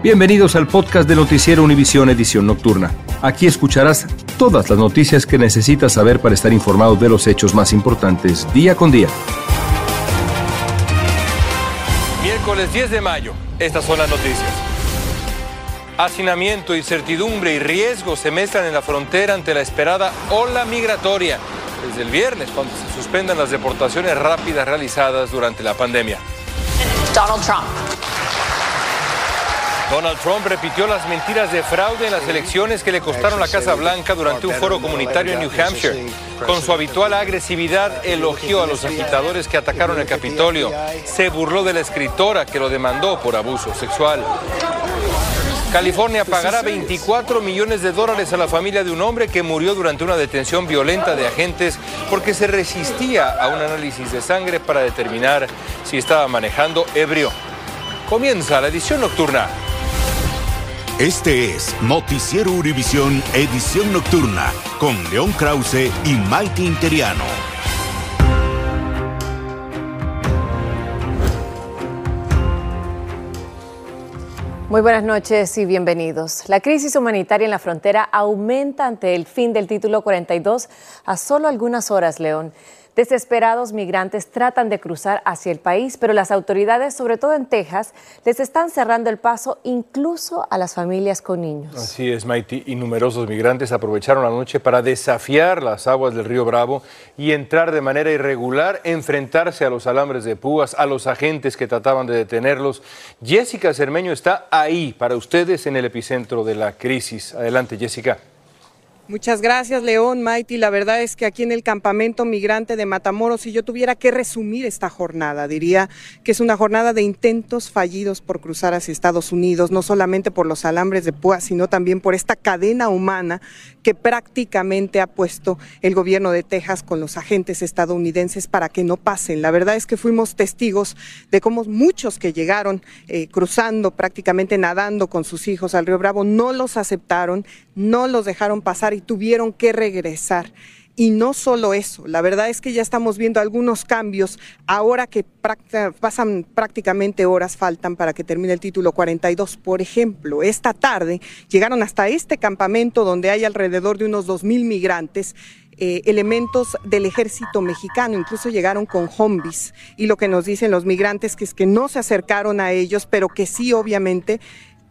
Bienvenidos al podcast de Noticiero Univisión Edición Nocturna. Aquí escucharás todas las noticias que necesitas saber para estar informado de los hechos más importantes día con día. Miércoles 10 de mayo, estas son las noticias. Hacinamiento, incertidumbre y riesgo se mezclan en la frontera ante la esperada ola migratoria desde el viernes, cuando se suspendan las deportaciones rápidas realizadas durante la pandemia. Donald Trump. Donald Trump repitió las mentiras de fraude en las elecciones que le costaron la Casa Blanca durante un foro comunitario en New Hampshire. Con su habitual agresividad elogió a los agitadores que atacaron el Capitolio. Se burló de la escritora que lo demandó por abuso sexual. California pagará 24 millones de dólares a la familia de un hombre que murió durante una detención violenta de agentes porque se resistía a un análisis de sangre para determinar si estaba manejando ebrio. Comienza la edición nocturna. Este es Noticiero Univisión Edición Nocturna con León Krause y Maite Interiano. Muy buenas noches y bienvenidos. La crisis humanitaria en la frontera aumenta ante el fin del título 42 a solo algunas horas, León. Desesperados migrantes tratan de cruzar hacia el país, pero las autoridades, sobre todo en Texas, les están cerrando el paso incluso a las familias con niños. Así es, Maiti, y numerosos migrantes aprovecharon la noche para desafiar las aguas del río Bravo y entrar de manera irregular, enfrentarse a los alambres de púas, a los agentes que trataban de detenerlos. Jessica Cermeño está ahí para ustedes en el epicentro de la crisis. Adelante, Jessica. Muchas gracias, León, Maiti. La verdad es que aquí en el campamento migrante de Matamoros, si yo tuviera que resumir esta jornada, diría que es una jornada de intentos fallidos por cruzar hacia Estados Unidos, no solamente por los alambres de púa, sino también por esta cadena humana que prácticamente ha puesto el gobierno de Texas con los agentes estadounidenses para que no pasen. La verdad es que fuimos testigos de cómo muchos que llegaron eh, cruzando, prácticamente nadando con sus hijos al río Bravo, no los aceptaron, no los dejaron pasar y tuvieron que regresar. Y no solo eso, la verdad es que ya estamos viendo algunos cambios ahora que pasan prácticamente horas, faltan para que termine el título 42. Por ejemplo, esta tarde llegaron hasta este campamento donde hay alrededor de unos 2.000 migrantes. Eh, elementos del ejército mexicano, incluso llegaron con zombies. Y lo que nos dicen los migrantes es que no se acercaron a ellos, pero que sí, obviamente,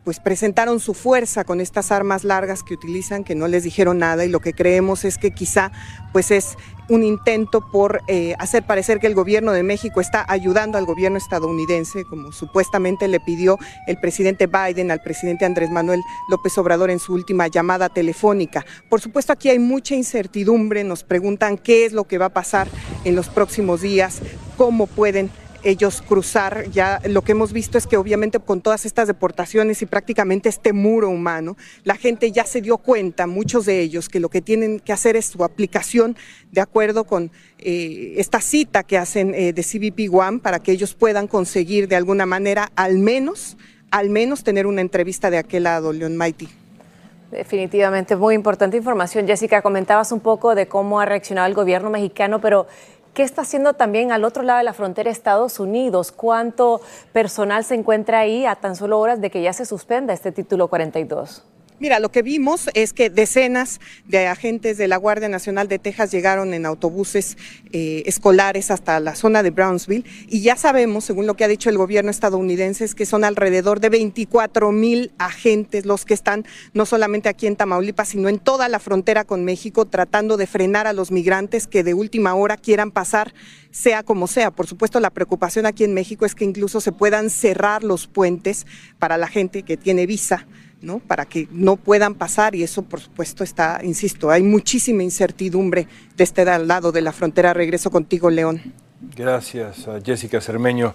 pues presentaron su fuerza con estas armas largas que utilizan, que no les dijeron nada y lo que creemos es que quizá pues es un intento por eh, hacer parecer que el gobierno de México está ayudando al gobierno estadounidense, como supuestamente le pidió el presidente Biden al presidente Andrés Manuel López Obrador en su última llamada telefónica. Por supuesto, aquí hay mucha incertidumbre, nos preguntan qué es lo que va a pasar en los próximos días, cómo pueden ellos cruzar. Ya lo que hemos visto es que obviamente con todas estas deportaciones y prácticamente este muro humano, la gente ya se dio cuenta, muchos de ellos, que lo que tienen que hacer es su aplicación de acuerdo con eh, esta cita que hacen eh, de CBP One para que ellos puedan conseguir de alguna manera al menos, al menos tener una entrevista de aquel lado, Leon Mighty. Definitivamente, muy importante información. Jessica, comentabas un poco de cómo ha reaccionado el gobierno mexicano, pero ¿qué está haciendo también al otro lado de la frontera Estados Unidos? ¿Cuánto personal se encuentra ahí a tan solo horas de que ya se suspenda este título 42? Mira, lo que vimos es que decenas de agentes de la Guardia Nacional de Texas llegaron en autobuses eh, escolares hasta la zona de Brownsville y ya sabemos, según lo que ha dicho el gobierno estadounidense, es que son alrededor de 24 mil agentes los que están no solamente aquí en Tamaulipas, sino en toda la frontera con México tratando de frenar a los migrantes que de última hora quieran pasar sea como sea. Por supuesto, la preocupación aquí en México es que incluso se puedan cerrar los puentes para la gente que tiene visa ¿no? para que no puedan pasar y eso por supuesto está, insisto, hay muchísima incertidumbre de este lado de la frontera. Regreso contigo, León. Gracias, Jessica Cermeño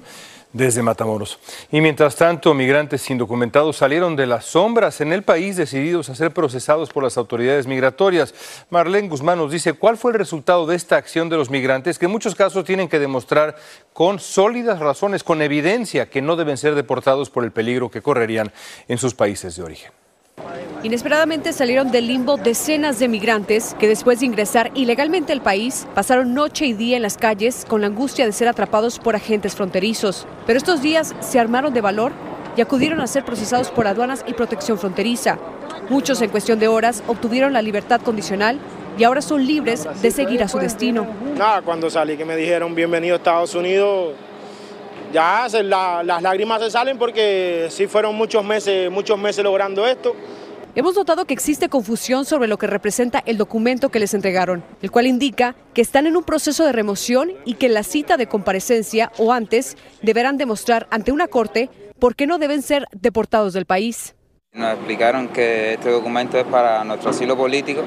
desde Matamoros. Y mientras tanto, migrantes indocumentados salieron de las sombras en el país decididos a ser procesados por las autoridades migratorias. Marlene Guzmán nos dice cuál fue el resultado de esta acción de los migrantes que en muchos casos tienen que demostrar con sólidas razones, con evidencia que no deben ser deportados por el peligro que correrían en sus países de origen. Inesperadamente salieron del limbo decenas de migrantes que después de ingresar ilegalmente al país pasaron noche y día en las calles con la angustia de ser atrapados por agentes fronterizos. Pero estos días se armaron de valor y acudieron a ser procesados por aduanas y protección fronteriza. Muchos en cuestión de horas obtuvieron la libertad condicional y ahora son libres de seguir a su destino. Nada, cuando salí que me dijeron bienvenido a Estados Unidos, ya las lágrimas se salen porque sí fueron muchos meses, muchos meses logrando esto. Hemos notado que existe confusión sobre lo que representa el documento que les entregaron, el cual indica que están en un proceso de remoción y que en la cita de comparecencia o antes deberán demostrar ante una corte por qué no deben ser deportados del país. Nos explicaron que este documento es para nuestro asilo político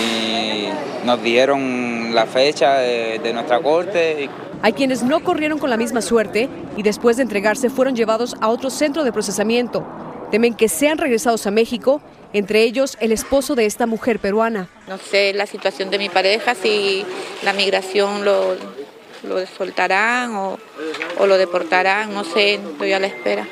y nos dieron la fecha de, de nuestra corte. Hay quienes no corrieron con la misma suerte y después de entregarse fueron llevados a otro centro de procesamiento temen que sean regresados a México, entre ellos el esposo de esta mujer peruana. No sé la situación de mi pareja, si la migración lo, lo soltarán o, o lo deportarán, no sé, estoy a la espera.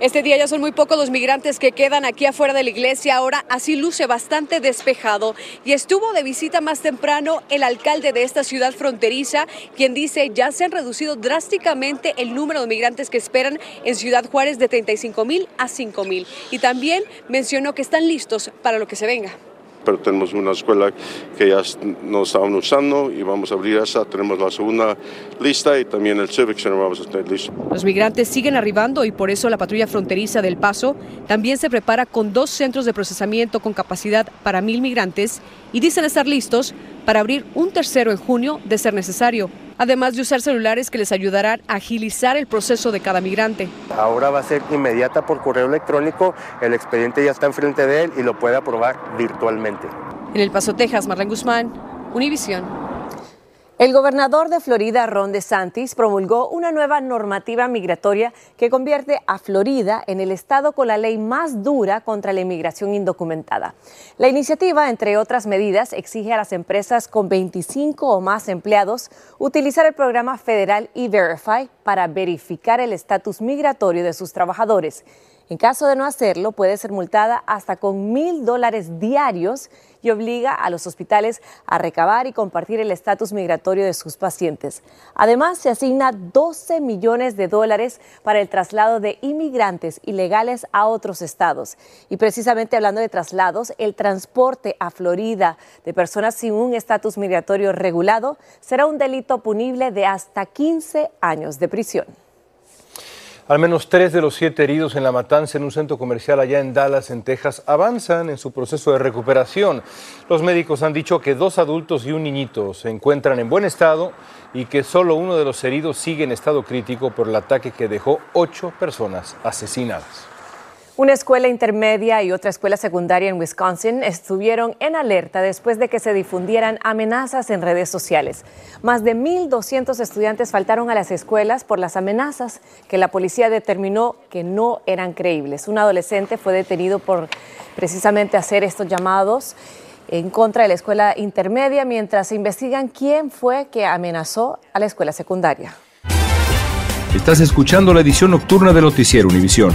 Este día ya son muy pocos los migrantes que quedan aquí afuera de la iglesia. Ahora así luce bastante despejado. Y estuvo de visita más temprano el alcalde de esta ciudad fronteriza, quien dice ya se han reducido drásticamente el número de migrantes que esperan en Ciudad Juárez de 35 mil a 5 mil. Y también mencionó que están listos para lo que se venga pero tenemos una escuela que ya no estaban usando y vamos a abrir esa. Tenemos la segunda lista y también el Civic Center vamos a tener listo. Los migrantes siguen arribando y por eso la patrulla fronteriza del Paso también se prepara con dos centros de procesamiento con capacidad para mil migrantes y dicen estar listos para abrir un tercero en junio de ser necesario, además de usar celulares que les ayudarán a agilizar el proceso de cada migrante. Ahora va a ser inmediata por correo electrónico, el expediente ya está enfrente de él y lo puede aprobar virtualmente. En El Paso, Texas, Marlene Guzmán, Univisión. El gobernador de Florida, Ron DeSantis, promulgó una nueva normativa migratoria que convierte a Florida en el estado con la ley más dura contra la inmigración indocumentada. La iniciativa, entre otras medidas, exige a las empresas con 25 o más empleados utilizar el programa federal E-Verify para verificar el estatus migratorio de sus trabajadores. En caso de no hacerlo, puede ser multada hasta con mil dólares diarios y obliga a los hospitales a recabar y compartir el estatus migratorio de sus pacientes. Además, se asigna 12 millones de dólares para el traslado de inmigrantes ilegales a otros estados. Y precisamente hablando de traslados, el transporte a Florida de personas sin un estatus migratorio regulado será un delito punible de hasta 15 años de prisión. Al menos tres de los siete heridos en la matanza en un centro comercial allá en Dallas, en Texas, avanzan en su proceso de recuperación. Los médicos han dicho que dos adultos y un niñito se encuentran en buen estado y que solo uno de los heridos sigue en estado crítico por el ataque que dejó ocho personas asesinadas. Una escuela intermedia y otra escuela secundaria en Wisconsin estuvieron en alerta después de que se difundieran amenazas en redes sociales. Más de 1.200 estudiantes faltaron a las escuelas por las amenazas que la policía determinó que no eran creíbles. Un adolescente fue detenido por precisamente hacer estos llamados en contra de la escuela intermedia mientras se investigan quién fue que amenazó a la escuela secundaria. Estás escuchando la edición nocturna de Noticiero Univisión.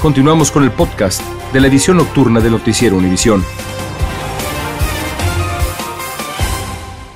Continuamos con el podcast de la edición nocturna de Noticiero Univisión.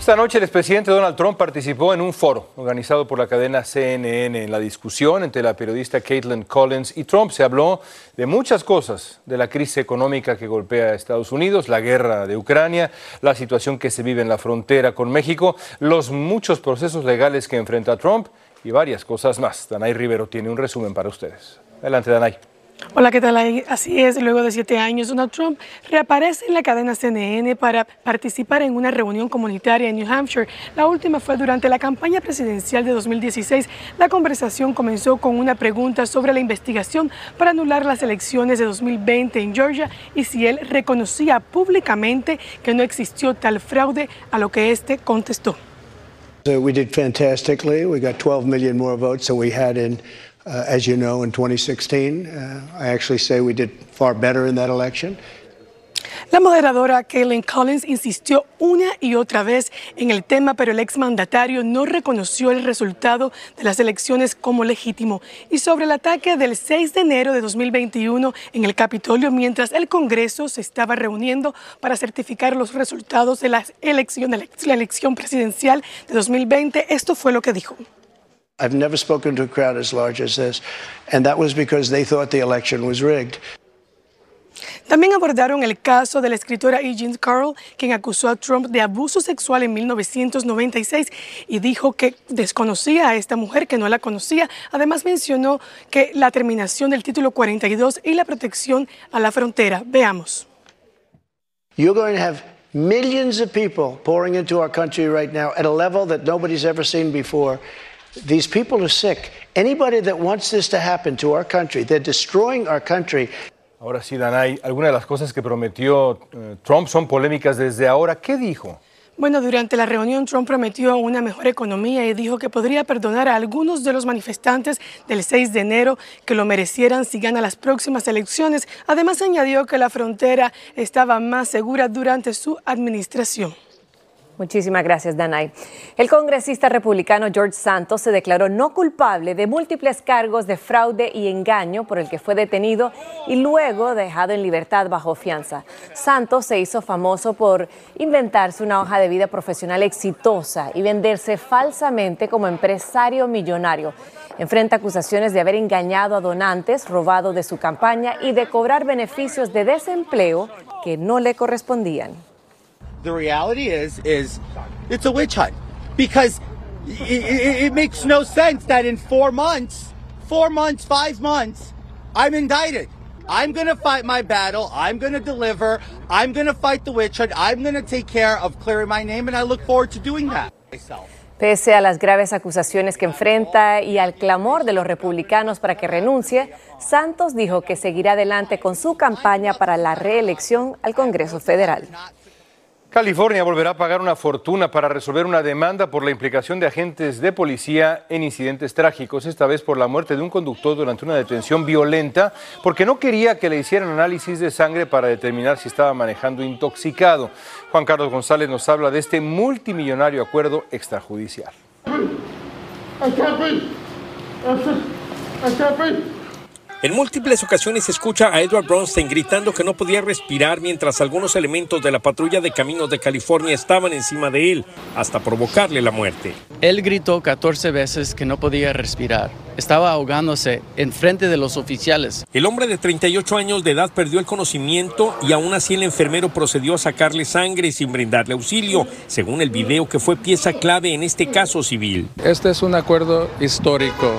Esta noche el expresidente Donald Trump participó en un foro organizado por la cadena CNN. En la discusión entre la periodista Caitlin Collins y Trump se habló de muchas cosas, de la crisis económica que golpea a Estados Unidos, la guerra de Ucrania, la situación que se vive en la frontera con México, los muchos procesos legales que enfrenta Trump y varias cosas más. Danay Rivero tiene un resumen para ustedes. Adelante, Danay. Hola, ¿qué tal? Así es, luego de siete años, Donald Trump reaparece en la cadena CNN para participar en una reunión comunitaria en New Hampshire. La última fue durante la campaña presidencial de 2016. La conversación comenzó con una pregunta sobre la investigación para anular las elecciones de 2020 en Georgia y si él reconocía públicamente que no existió tal fraude, a lo que este contestó. we did fantastically. We got 12 million more votes than we had in Uh, as you know, in 2016, uh, I actually say we did far better in that election. La moderadora Kaylin Collins insistió una y otra vez en el tema, pero el exmandatario no reconoció el resultado de las elecciones como legítimo. Y sobre el ataque del 6 de enero de 2021 en el Capitolio, mientras el Congreso se estaba reuniendo para certificar los resultados de la elección, la elección presidencial de 2020, esto fue lo que dijo. I've never spoken to a crowd as large as this, and that was because they thought the election was rigged. También abordaron el caso de la escritora E. Jean Carroll, quien acusó a Trump de abuso sexual en 1996 y dijo que desconocía a esta mujer, que no la conocía. Además mencionó que la terminación del título 42 y la protección a la frontera. Veamos. You're going to have millions of people pouring into our country right now at a level that nobody's ever seen before. These people are sick. Anybody that wants this to happen to our country, they're destroying our country. Ahora sí, Danay, algunas de las cosas que prometió eh, Trump son polémicas desde ahora. ¿Qué dijo? Bueno, durante la reunión Trump prometió una mejor economía y dijo que podría perdonar a algunos de los manifestantes del 6 de enero que lo merecieran si gana las próximas elecciones. Además añadió que la frontera estaba más segura durante su administración. Muchísimas gracias, Danay. El congresista republicano George Santos se declaró no culpable de múltiples cargos de fraude y engaño por el que fue detenido y luego dejado en libertad bajo fianza. Santos se hizo famoso por inventarse una hoja de vida profesional exitosa y venderse falsamente como empresario millonario. Enfrenta acusaciones de haber engañado a donantes, robado de su campaña y de cobrar beneficios de desempleo que no le correspondían. The reality is is it's a witch hunt because it, it, it, makes no sense that in four months, four months, five months, I'm indicted. I'm going to fight my battle. I'm going to deliver. I'm going to fight the witch hunt. I'm going to take care of clearing my name, and I look forward to doing that myself. Pese a las graves acusaciones que enfrenta y al clamor de los republicanos para que renuncie, Santos dijo que seguirá adelante con su campaña para la reelección al Congreso Federal. California volverá a pagar una fortuna para resolver una demanda por la implicación de agentes de policía en incidentes trágicos, esta vez por la muerte de un conductor durante una detención violenta, porque no quería que le hicieran análisis de sangre para determinar si estaba manejando intoxicado. Juan Carlos González nos habla de este multimillonario acuerdo extrajudicial. En múltiples ocasiones se escucha a Edward Bronstein gritando que no podía respirar mientras algunos elementos de la patrulla de caminos de California estaban encima de él, hasta provocarle la muerte. Él gritó 14 veces que no podía respirar. Estaba ahogándose en frente de los oficiales. El hombre de 38 años de edad perdió el conocimiento y aún así el enfermero procedió a sacarle sangre sin brindarle auxilio, según el video que fue pieza clave en este caso civil. Este es un acuerdo histórico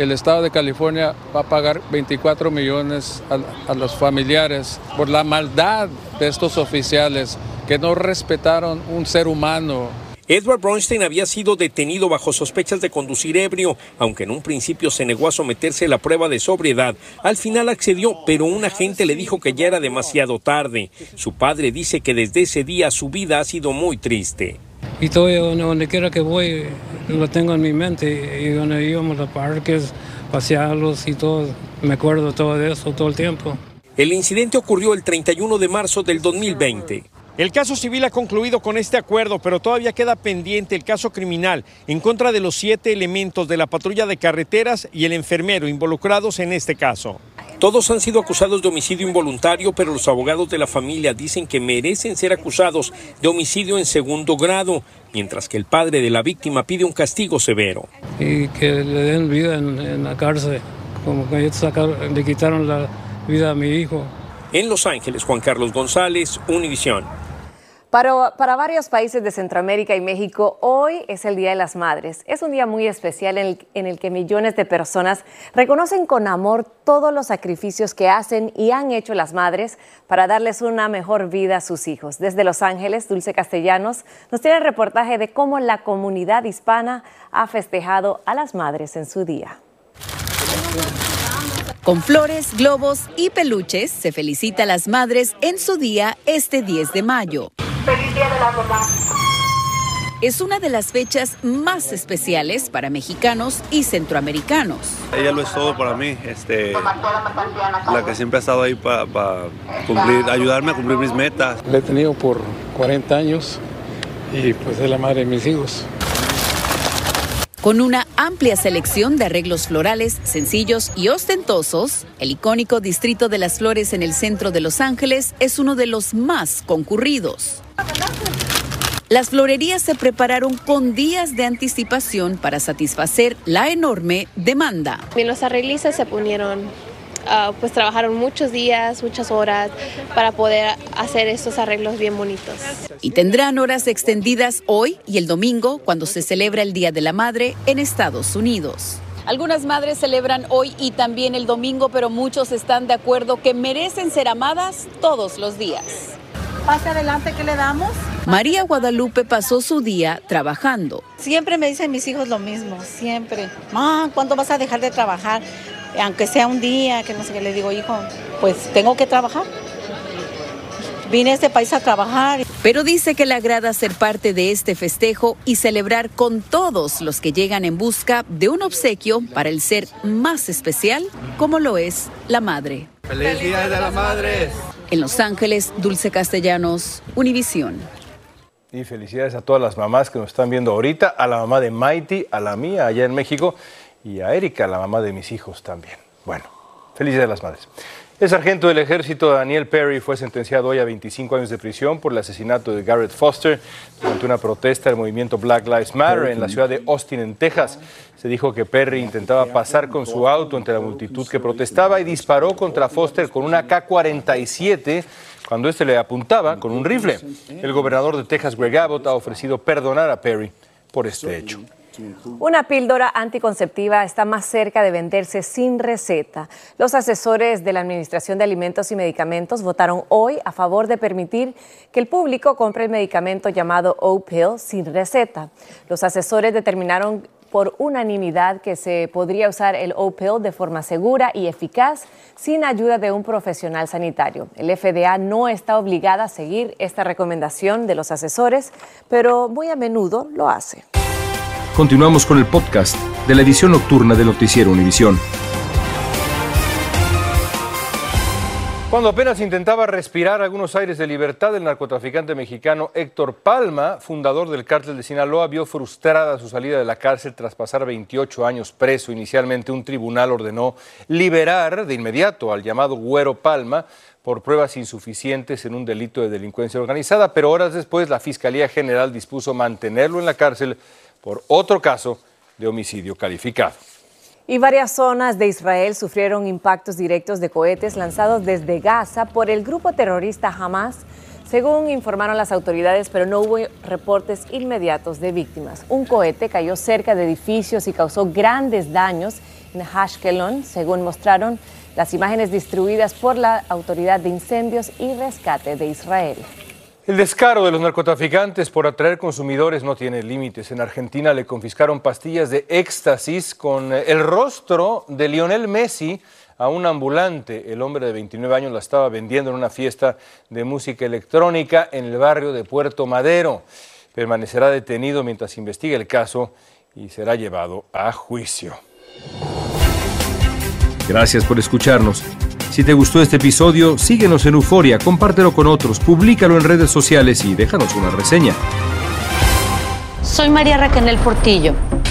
el Estado de California va a pagar 24 millones a, los familiares por la maldad de estos oficiales que no respetaron un ser humano. Edward Bronstein había sido detenido bajo sospechas de conducir ebrio, aunque en un principio se negó a someterse a la prueba de sobriedad. Al final accedió, pero un agente le dijo que ya era demasiado tarde. Su padre dice que desde ese día su vida ha sido muy triste. Y todo donde quiera que voy, lo tengo en mi mente. Y donde íbamos a parques, pasearlos y todo, me acuerdo todo de eso todo el tiempo. El incidente ocurrió el 31 de marzo del 2020. El caso civil ha concluido con este acuerdo, pero todavía queda pendiente el caso criminal en contra de los siete elementos de la patrulla de carreteras y el enfermero involucrados en este caso. Todos han sido acusados de homicidio involuntario, pero los abogados de la familia dicen que merecen ser acusados de homicidio en segundo grado, mientras que el padre de la víctima pide un castigo severo. Y que le den vida en, la cárcel, como que le quitaron la vida a mi hijo. En Los Ángeles, Juan Carlos González, Univisión. Para, varios países de Centroamérica y México, hoy es el Día de las Madres. Es un día muy especial en el, en el, que millones de personas reconocen con amor todos los sacrificios que hacen y han hecho las madres para darles una mejor vida a sus hijos. Desde Los Ángeles, Dulce Castellanos nos tiene el reportaje de cómo la comunidad hispana ha festejado a las madres en su día. Con flores, globos y peluches se felicita a las madres en su día este 10 de mayo. Feliz Día de la Mamá. Es una de las fechas más especiales para mexicanos y centroamericanos. Ella lo es todo para mí, este, la que siempre ha estado ahí para cumplir, ayudarme a cumplir mis metas. La he tenido por 40 años y pues es la madre de mis hijos. Con una amplia selección de arreglos florales sencillos y ostentosos, el icónico Distrito de las Flores en el centro de Los Ángeles es uno de los más concurridos. Las florerías se prepararon con días de anticipación para satisfacer la enorme demanda. Los arreglistas se ponieron Ah, pues trabajaron muchos días, muchas horas para poder hacer estos arreglos bien bonitos. Y tendrán horas extendidas hoy y el domingo cuando se celebra el Día de la Madre en Estados Unidos. Algunas madres celebran hoy y también el domingo, pero muchos están de acuerdo que merecen ser amadas todos los días. Pase adelante, ¿qué le damos? María Guadalupe pasó su día trabajando. Siempre me dicen mis hijos lo mismo, siempre. Ma, ¿cuándo vas a dejar de trabajar? aunque sea un día, que no sé qué, le digo, hijo, pues tengo que trabajar. Vine a este país a trabajar. Pero dice que le agrada ser parte de este festejo y celebrar con todos los que llegan en busca de un obsequio para el ser más especial, como lo es la madre. ¡Feliz Día de la Madre! En Los Ángeles, Dulce Castellanos, Univisión. Y felicidades a todas las mamás que nos están viendo ahorita, a la mamá de Mighty, a la mía allá en México y a Erika, la mamá de mis hijos también. Bueno, felices de las madres. El sargento del ejército Daniel Perry fue sentenciado hoy a 25 años de prisión por el asesinato de Garrett Foster durante una protesta del movimiento Black Lives Matter en la ciudad de Austin, en Texas. Se dijo que Perry intentaba pasar con su auto entre la multitud que protestaba y disparó contra Foster con una K-47 cuando éste le apuntaba con un rifle. El gobernador de Texas, Greg Abbott, ha ofrecido perdonar a Perry por este hecho. Una píldora anticonceptiva está más cerca de venderse sin receta. Los asesores de la Administración de Alimentos y Medicamentos votaron hoy a favor de permitir que el público compre el medicamento llamado O-Pill sin receta. Los asesores determinaron por unanimidad que se podría usar el O-Pill de forma segura y eficaz sin ayuda de un profesional sanitario. El FDA no está obligada a seguir esta recomendación de los asesores, pero muy a menudo lo hace. Continuamos con el podcast de la edición nocturna de Noticiero Univisión. Cuando apenas intentaba respirar algunos aires de libertad, el narcotraficante mexicano Héctor Palma, fundador del cártel de Sinaloa, vio frustrada su salida de la cárcel tras pasar 28 años preso. Inicialmente un tribunal ordenó liberar de inmediato al llamado Güero Palma por pruebas insuficientes en un delito de delincuencia organizada, pero horas después la Fiscalía General dispuso mantenerlo en la cárcel por otro caso de homicidio calificado. Y varias zonas de Israel sufrieron impactos directos de cohetes lanzados desde Gaza por el grupo terrorista Hamas, según informaron las autoridades, pero no hubo reportes inmediatos de víctimas. Un cohete cayó cerca de edificios y causó grandes daños en Ashkelon, según mostraron las imágenes distribuidas por la Autoridad de Incendios y Rescate de Israel. El descaro de los narcotraficantes por atraer consumidores no tiene límites. En Argentina le confiscaron pastillas de éxtasis con el rostro de Lionel Messi a un ambulante. El hombre de 29 años la estaba vendiendo en una fiesta de música electrónica en el barrio de Puerto Madero. Permanecerá detenido mientras investigue el caso y será llevado a juicio. Gracias por escucharnos. Si te gustó este episodio, síguenos en Euforia, compártelo con otros, públicalo en redes sociales y déjanos una reseña. Soy María Raquel Portillo.